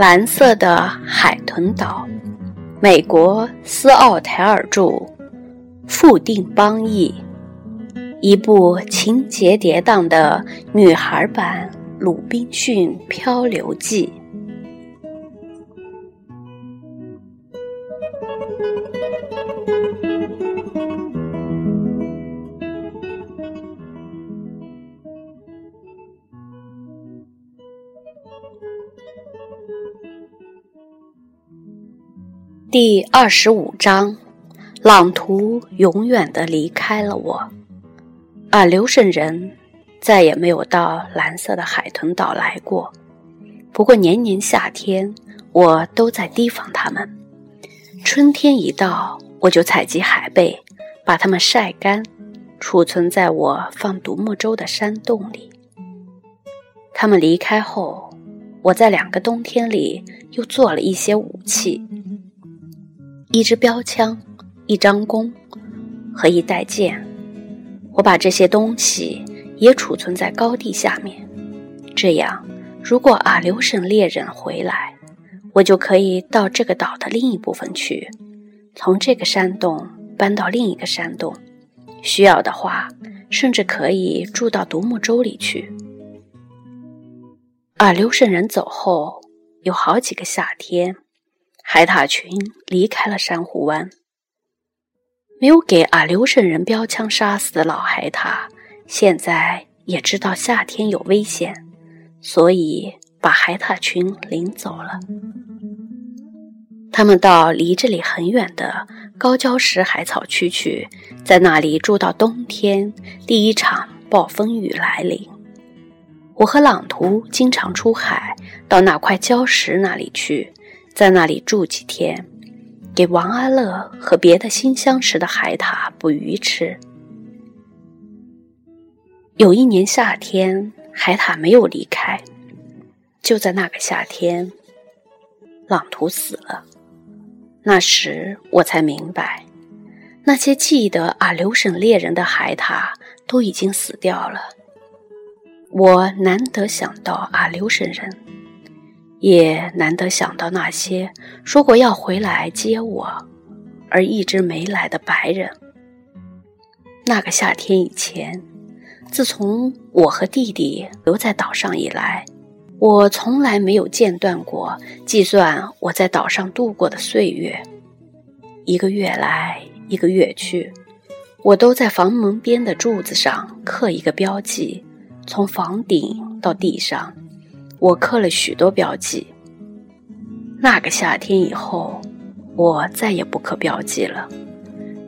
蓝色的海豚岛，美国斯奥台尔著，富定邦译，一部情节跌宕的女孩版《鲁滨逊漂流记》。第二十五章，朗图永远的离开了我，而留声人再也没有到蓝色的海豚岛来过。不过年年夏天，我都在提防他们。春天一到，我就采集海贝，把它们晒干，储存在我放独木舟的山洞里。他们离开后，我在两个冬天里又做了一些武器。一支标枪，一张弓和一袋箭，我把这些东西也储存在高地下面。这样，如果阿留申猎人回来，我就可以到这个岛的另一部分去，从这个山洞搬到另一个山洞。需要的话，甚至可以住到独木舟里去。阿留申人走后，有好几个夏天。海獭群离开了珊瑚湾。没有给阿留申人标枪杀死的老海獭，现在也知道夏天有危险，所以把海獭群领走了。他们到离这里很远的高礁石海草区去，在那里住到冬天第一场暴风雨来临。我和朗图经常出海，到那块礁石那里去。在那里住几天，给王阿乐和别的新相识的海獭捕鱼吃。有一年夏天，海獭没有离开。就在那个夏天，朗图死了。那时我才明白，那些记得阿留申猎人的海獭都已经死掉了。我难得想到阿留申人。也难得想到那些说过要回来接我，而一直没来的白人。那个夏天以前，自从我和弟弟留在岛上以来，我从来没有间断过计算我在岛上度过的岁月。一个月来，一个月去，我都在房门边的柱子上刻一个标记，从房顶到地上。我刻了许多标记。那个夏天以后，我再也不刻标记了。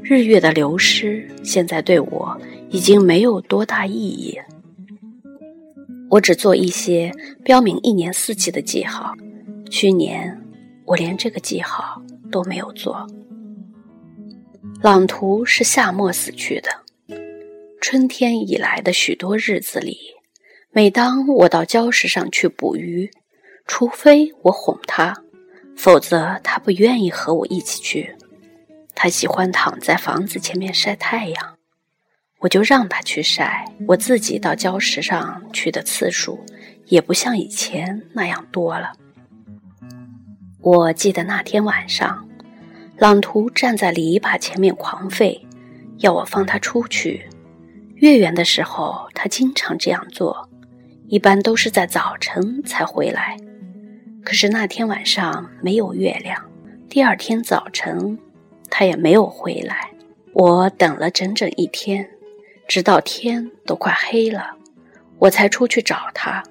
日月的流失，现在对我已经没有多大意义。我只做一些标明一年四季的记号。去年，我连这个记号都没有做。朗图是夏末死去的。春天以来的许多日子里。每当我到礁石上去捕鱼，除非我哄他，否则他不愿意和我一起去。他喜欢躺在房子前面晒太阳，我就让他去晒。我自己到礁石上去的次数也不像以前那样多了。我记得那天晚上，朗图站在篱笆前面狂吠，要我放他出去。月圆的时候，他经常这样做。一般都是在早晨才回来，可是那天晚上没有月亮，第二天早晨他也没有回来。我等了整整一天，直到天都快黑了，我才出去找他。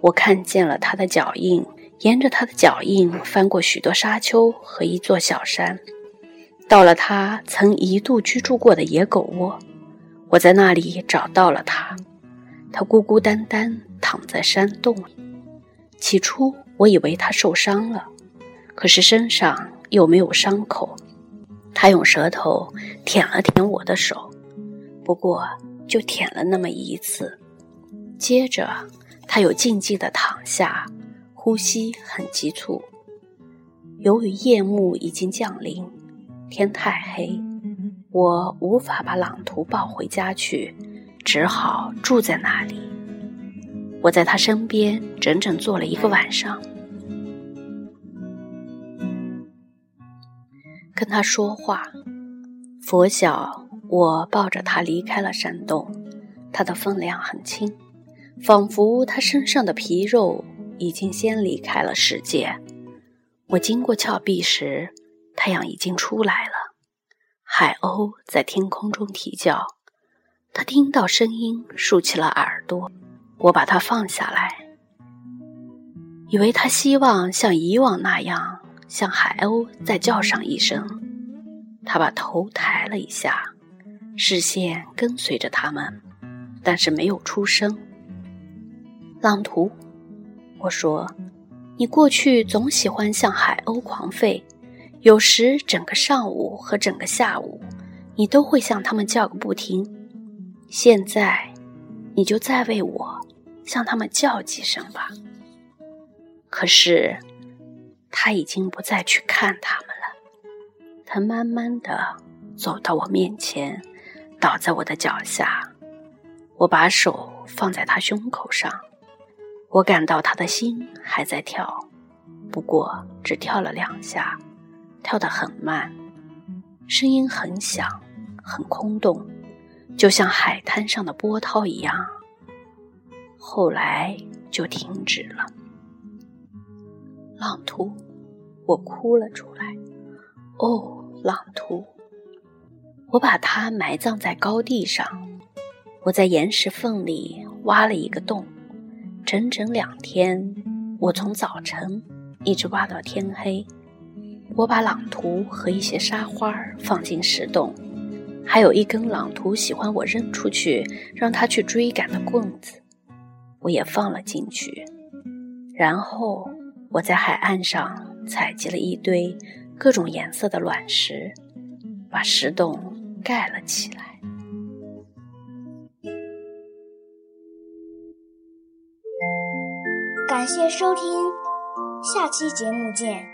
我看见了他的脚印，沿着他的脚印翻过许多沙丘和一座小山，到了他曾一度居住过的野狗窝。我在那里找到了他。他孤孤单单躺在山洞里。起初我以为他受伤了，可是身上又没有伤口。他用舌头舔了舔我的手，不过就舔了那么一次。接着他又静静地躺下，呼吸很急促。由于夜幕已经降临，天太黑，我无法把朗图抱回家去，只好住在那里。我在他身边整整坐了一个晚上，跟他说话。佛晓，我抱着他离开了山洞。他的分量很轻，仿佛他身上的皮肉已经先离开了世界。我经过峭壁时，太阳已经出来了，海鸥在天空中啼叫。他听到声音，竖起了耳朵。我把它放下来，以为他希望像以往那样向海鸥再叫上一声。他把头抬了一下，视线跟随着他们，但是没有出声。朗图，我说，你过去总喜欢向海鸥狂吠，有时整个上午和整个下午，你都会向他们叫个不停。现在，你就再为我。向他们叫几声吧。可是他已经不再去看他们了。他慢慢的走到我面前，倒在我的脚下。我把手放在他胸口上，我感到他的心还在跳，不过只跳了两下，跳得很慢，声音很响，很空洞，就像海滩上的波涛一样。后来就停止了。朗图，我哭了出来。哦，朗图，我把它埋葬在高地上。我在岩石缝里挖了一个洞，整整两天，我从早晨一直挖到天黑。我把朗图和一些沙花放进石洞，还有一根朗图喜欢我扔出去让他去追赶的棍子。我也放了进去，然后我在海岸上采集了一堆各种颜色的卵石，把石洞盖了起来。感谢收听，下期节目见。